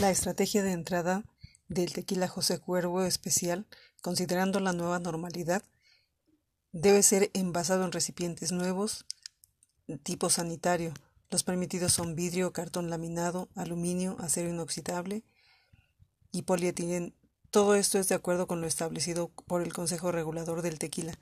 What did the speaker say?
La estrategia de entrada del tequila José Cuervo especial, considerando la nueva normalidad, debe ser envasado en recipientes nuevos tipo sanitario. Los permitidos son vidrio, cartón laminado, aluminio, acero inoxidable y polietileno. Todo esto es de acuerdo con lo establecido por el Consejo Regulador del Tequila.